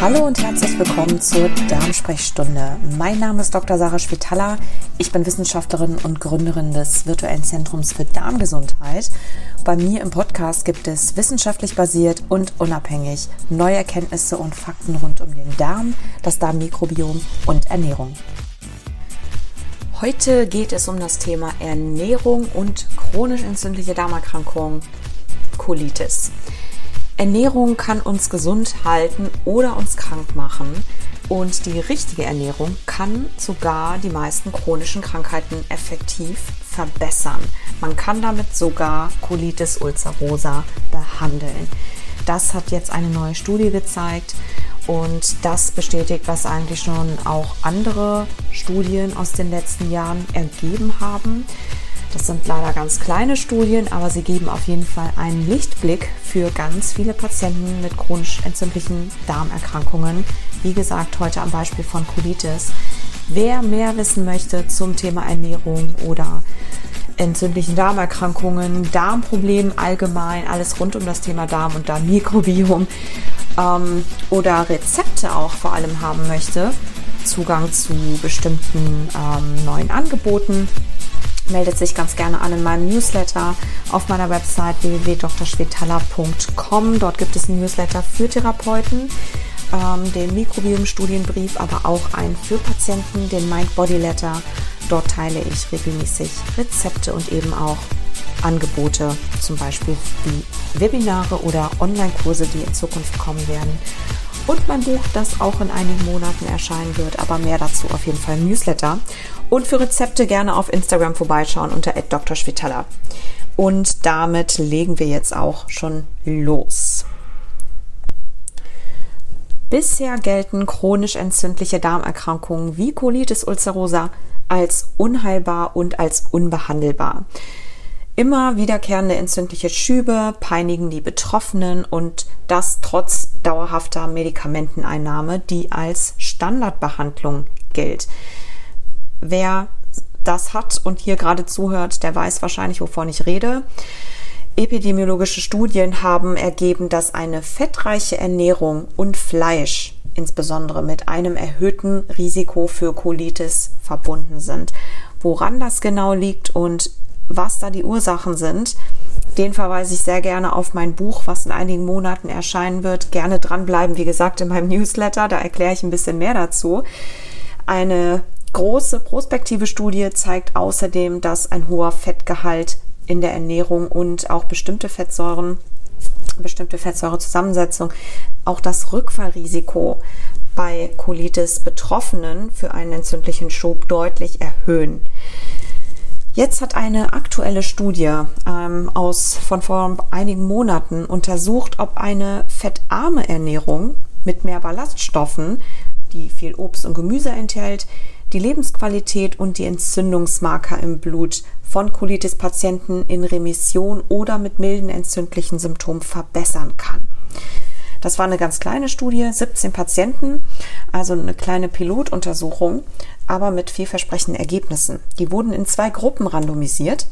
Hallo und herzlich willkommen zur Darmsprechstunde. Mein Name ist Dr. Sarah Spitaler. Ich bin Wissenschaftlerin und Gründerin des virtuellen Zentrums für Darmgesundheit. Bei mir im Podcast gibt es wissenschaftlich basiert und unabhängig neue Erkenntnisse und Fakten rund um den Darm, das Darmmikrobiom und Ernährung. Heute geht es um das Thema Ernährung und chronisch entzündliche Darmerkrankungen, Colitis. Ernährung kann uns gesund halten oder uns krank machen. Und die richtige Ernährung kann sogar die meisten chronischen Krankheiten effektiv verbessern. Man kann damit sogar Colitis ulcerosa behandeln. Das hat jetzt eine neue Studie gezeigt und das bestätigt, was eigentlich schon auch andere Studien aus den letzten Jahren ergeben haben. Das sind leider ganz kleine Studien, aber sie geben auf jeden Fall einen Lichtblick für ganz viele Patienten mit chronisch entzündlichen Darmerkrankungen. Wie gesagt, heute am Beispiel von Colitis. Wer mehr wissen möchte zum Thema Ernährung oder entzündlichen Darmerkrankungen, Darmproblemen allgemein, alles rund um das Thema Darm und Darmmikrobiom ähm, oder Rezepte auch vor allem haben möchte, Zugang zu bestimmten ähm, neuen Angeboten, meldet sich ganz gerne an in meinem Newsletter auf meiner Website www.drschwetala.com. Dort gibt es einen Newsletter für Therapeuten, ähm, den Mikrobiom-Studienbrief, aber auch einen für Patienten, den Mind-Body-Letter. Dort teile ich regelmäßig Rezepte und eben auch Angebote, zum Beispiel wie Webinare oder Online-Kurse, die in Zukunft kommen werden und mein Buch, das auch in einigen Monaten erscheinen wird, aber mehr dazu auf jeden Fall im Newsletter. Und für Rezepte gerne auf Instagram vorbeischauen unter @drschwitala. Und damit legen wir jetzt auch schon los. Bisher gelten chronisch entzündliche Darmerkrankungen wie Colitis ulcerosa als unheilbar und als unbehandelbar. Immer wiederkehrende entzündliche Schübe peinigen die Betroffenen und das trotz dauerhafter Medikamenteneinnahme, die als Standardbehandlung gilt. Wer das hat und hier gerade zuhört, der weiß wahrscheinlich, wovon ich rede. Epidemiologische Studien haben ergeben, dass eine fettreiche Ernährung und Fleisch insbesondere mit einem erhöhten Risiko für Colitis verbunden sind. Woran das genau liegt und was da die Ursachen sind, den verweise ich sehr gerne auf mein Buch, was in einigen Monaten erscheinen wird. Gerne dranbleiben, wie gesagt, in meinem Newsletter, da erkläre ich ein bisschen mehr dazu. Eine große prospektive Studie zeigt außerdem, dass ein hoher Fettgehalt in der Ernährung und auch bestimmte Fettsäuren, bestimmte Fettsäurezusammensetzung, auch das Rückfallrisiko bei Colitis Betroffenen für einen entzündlichen Schub deutlich erhöhen. Jetzt hat eine aktuelle Studie ähm, aus von vor einigen Monaten untersucht, ob eine fettarme Ernährung mit mehr Ballaststoffen, die viel Obst und Gemüse enthält, die Lebensqualität und die Entzündungsmarker im Blut von Colitis-Patienten in Remission oder mit milden entzündlichen Symptomen verbessern kann. Das war eine ganz kleine Studie, 17 Patienten, also eine kleine Pilotuntersuchung, aber mit vielversprechenden Ergebnissen. Die wurden in zwei Gruppen randomisiert.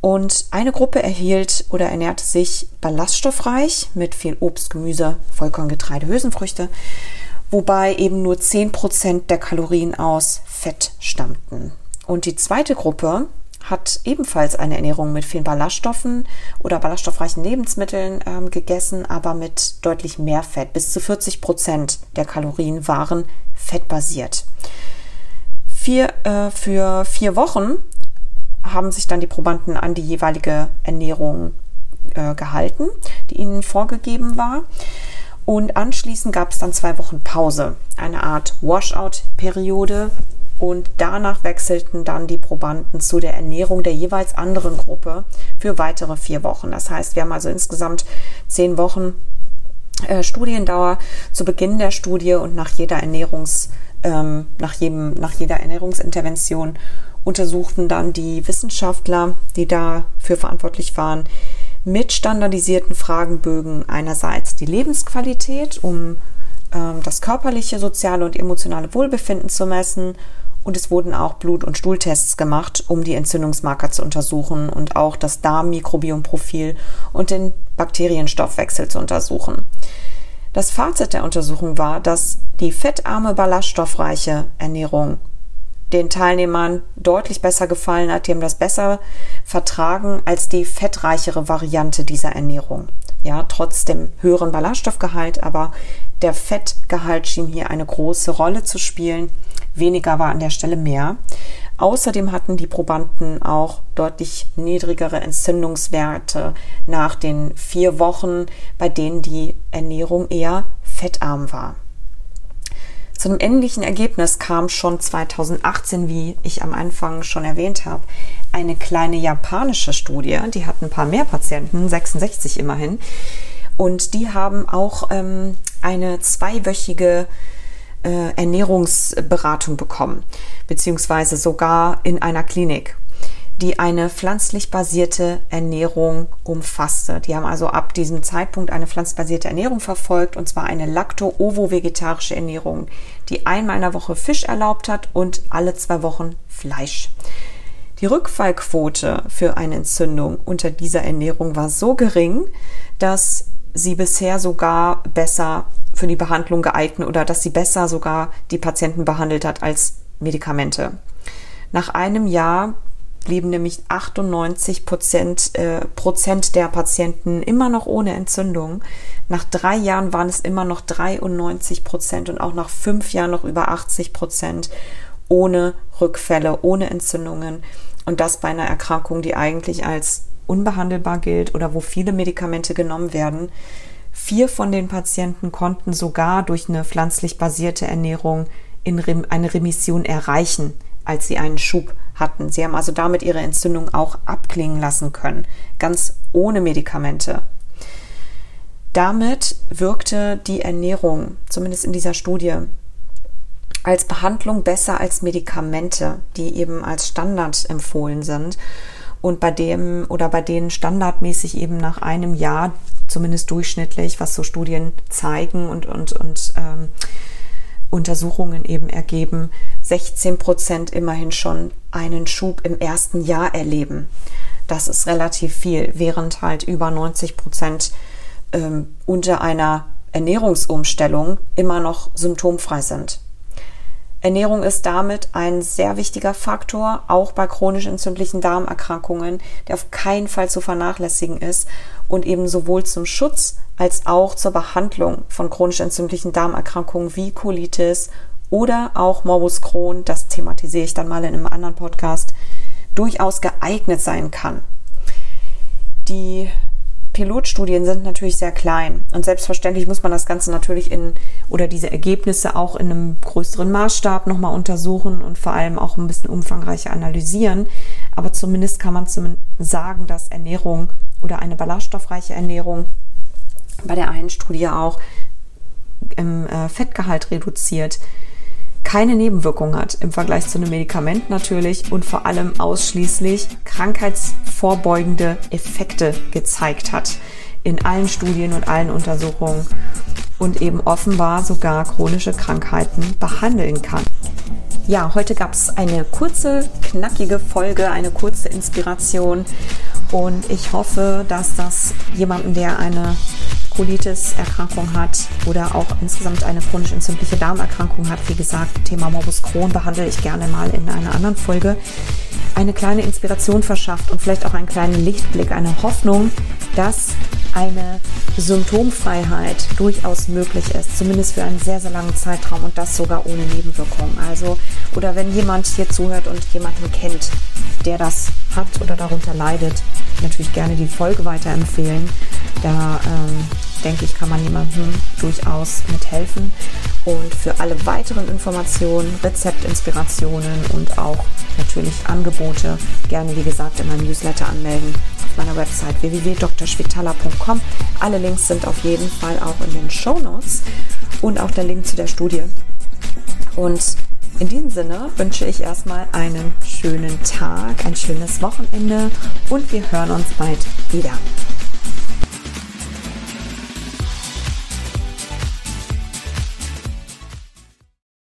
Und eine Gruppe erhielt oder ernährte sich ballaststoffreich mit viel Obst, Gemüse, Vollkorngetreide, Hülsenfrüchte, wobei eben nur 10% der Kalorien aus Fett stammten. Und die zweite Gruppe hat ebenfalls eine Ernährung mit vielen Ballaststoffen oder ballaststoffreichen Lebensmitteln ähm, gegessen, aber mit deutlich mehr Fett. Bis zu 40 Prozent der Kalorien waren fettbasiert. Vier, äh, für vier Wochen haben sich dann die Probanden an die jeweilige Ernährung äh, gehalten, die ihnen vorgegeben war. Und anschließend gab es dann zwei Wochen Pause, eine Art Washout-Periode, und danach wechselten dann die Probanden zu der Ernährung der jeweils anderen Gruppe für weitere vier Wochen. Das heißt, wir haben also insgesamt zehn Wochen äh, Studiendauer zu Beginn der Studie und nach jeder Ernährungs, ähm, nach jedem, nach jeder Ernährungsintervention untersuchten dann die Wissenschaftler, die dafür verantwortlich waren, mit standardisierten Fragenbögen einerseits die Lebensqualität, um ähm, das körperliche, soziale und emotionale Wohlbefinden zu messen und es wurden auch Blut- und Stuhltests gemacht, um die Entzündungsmarker zu untersuchen und auch das Darmmikrobiomprofil und den Bakterienstoffwechsel zu untersuchen. Das Fazit der Untersuchung war, dass die fettarme, ballaststoffreiche Ernährung den Teilnehmern deutlich besser gefallen hat. Die haben das besser vertragen als die fettreichere Variante dieser Ernährung. Ja, trotz dem höheren Ballaststoffgehalt, aber der Fettgehalt schien hier eine große Rolle zu spielen. Weniger war an der Stelle mehr. Außerdem hatten die Probanden auch deutlich niedrigere Entzündungswerte nach den vier Wochen, bei denen die Ernährung eher fettarm war. Zu einem ähnlichen Ergebnis kam schon 2018, wie ich am Anfang schon erwähnt habe, eine kleine japanische Studie. Die hat ein paar mehr Patienten, 66 immerhin. Und die haben auch ähm, eine zweiwöchige äh, Ernährungsberatung bekommen, beziehungsweise sogar in einer Klinik die eine pflanzlich basierte Ernährung umfasste. Die haben also ab diesem Zeitpunkt eine pflanzbasierte Ernährung verfolgt, und zwar eine lacto-ovo-vegetarische Ernährung, die einmal in der Woche Fisch erlaubt hat und alle zwei Wochen Fleisch. Die Rückfallquote für eine Entzündung unter dieser Ernährung war so gering, dass sie bisher sogar besser für die Behandlung geeignet oder dass sie besser sogar die Patienten behandelt hat als Medikamente. Nach einem Jahr blieben nämlich 98 Prozent, äh, Prozent der Patienten immer noch ohne Entzündung. Nach drei Jahren waren es immer noch 93 Prozent und auch nach fünf Jahren noch über 80 Prozent ohne Rückfälle, ohne Entzündungen. Und das bei einer Erkrankung, die eigentlich als unbehandelbar gilt oder wo viele Medikamente genommen werden. Vier von den Patienten konnten sogar durch eine pflanzlich basierte Ernährung in eine Remission erreichen, als sie einen Schub hatten. Sie haben also damit ihre Entzündung auch abklingen lassen können, ganz ohne Medikamente. Damit wirkte die Ernährung, zumindest in dieser Studie, als Behandlung besser als Medikamente, die eben als Standard empfohlen sind und bei dem oder bei denen standardmäßig eben nach einem Jahr, zumindest durchschnittlich, was so Studien zeigen und, und, und ähm, Untersuchungen eben ergeben, 16 Prozent immerhin schon einen Schub im ersten Jahr erleben. Das ist relativ viel, während halt über 90 Prozent ähm, unter einer Ernährungsumstellung immer noch symptomfrei sind. Ernährung ist damit ein sehr wichtiger Faktor, auch bei chronisch entzündlichen Darmerkrankungen, der auf keinen Fall zu vernachlässigen ist und eben sowohl zum Schutz als auch zur Behandlung von chronisch entzündlichen Darmerkrankungen wie Colitis oder auch Morbus Crohn, das thematisiere ich dann mal in einem anderen Podcast, durchaus geeignet sein kann. Die Pilotstudien sind natürlich sehr klein und selbstverständlich muss man das Ganze natürlich in oder diese Ergebnisse auch in einem größeren Maßstab nochmal untersuchen und vor allem auch ein bisschen umfangreicher analysieren. Aber zumindest kann man sagen, dass Ernährung oder eine ballaststoffreiche Ernährung bei der einen Studie auch im äh, Fettgehalt reduziert, keine Nebenwirkung hat im Vergleich zu einem Medikament natürlich und vor allem ausschließlich krankheitsvorbeugende Effekte gezeigt hat in allen Studien und allen Untersuchungen und eben offenbar sogar chronische Krankheiten behandeln kann. Ja, heute gab es eine kurze, knackige Folge, eine kurze Inspiration und ich hoffe, dass das jemanden, der eine Colitis-Erkrankung hat oder auch insgesamt eine chronisch entzündliche Darmerkrankung hat, wie gesagt, Thema Morbus Crohn behandle ich gerne mal in einer anderen Folge, eine kleine Inspiration verschafft und vielleicht auch einen kleinen Lichtblick, eine Hoffnung, dass eine Symptomfreiheit durchaus möglich ist, zumindest für einen sehr, sehr langen Zeitraum und das sogar ohne Nebenwirkungen. Also, oder wenn jemand hier zuhört und jemanden kennt, der das hat oder darunter leidet, natürlich gerne die Folge weiterempfehlen. Da ähm, denke ich, kann man jemandem durchaus mithelfen. Und für alle weiteren Informationen, Rezeptinspirationen und auch natürlich Angebote gerne, wie gesagt, in meinem Newsletter anmelden auf meiner Website www.drschwitala.com. Alle Links sind auf jeden Fall auch in den Show Notes und auch der Link zu der Studie. Und in diesem Sinne wünsche ich erstmal einen schönen Tag, ein schönes Wochenende und wir hören uns bald wieder.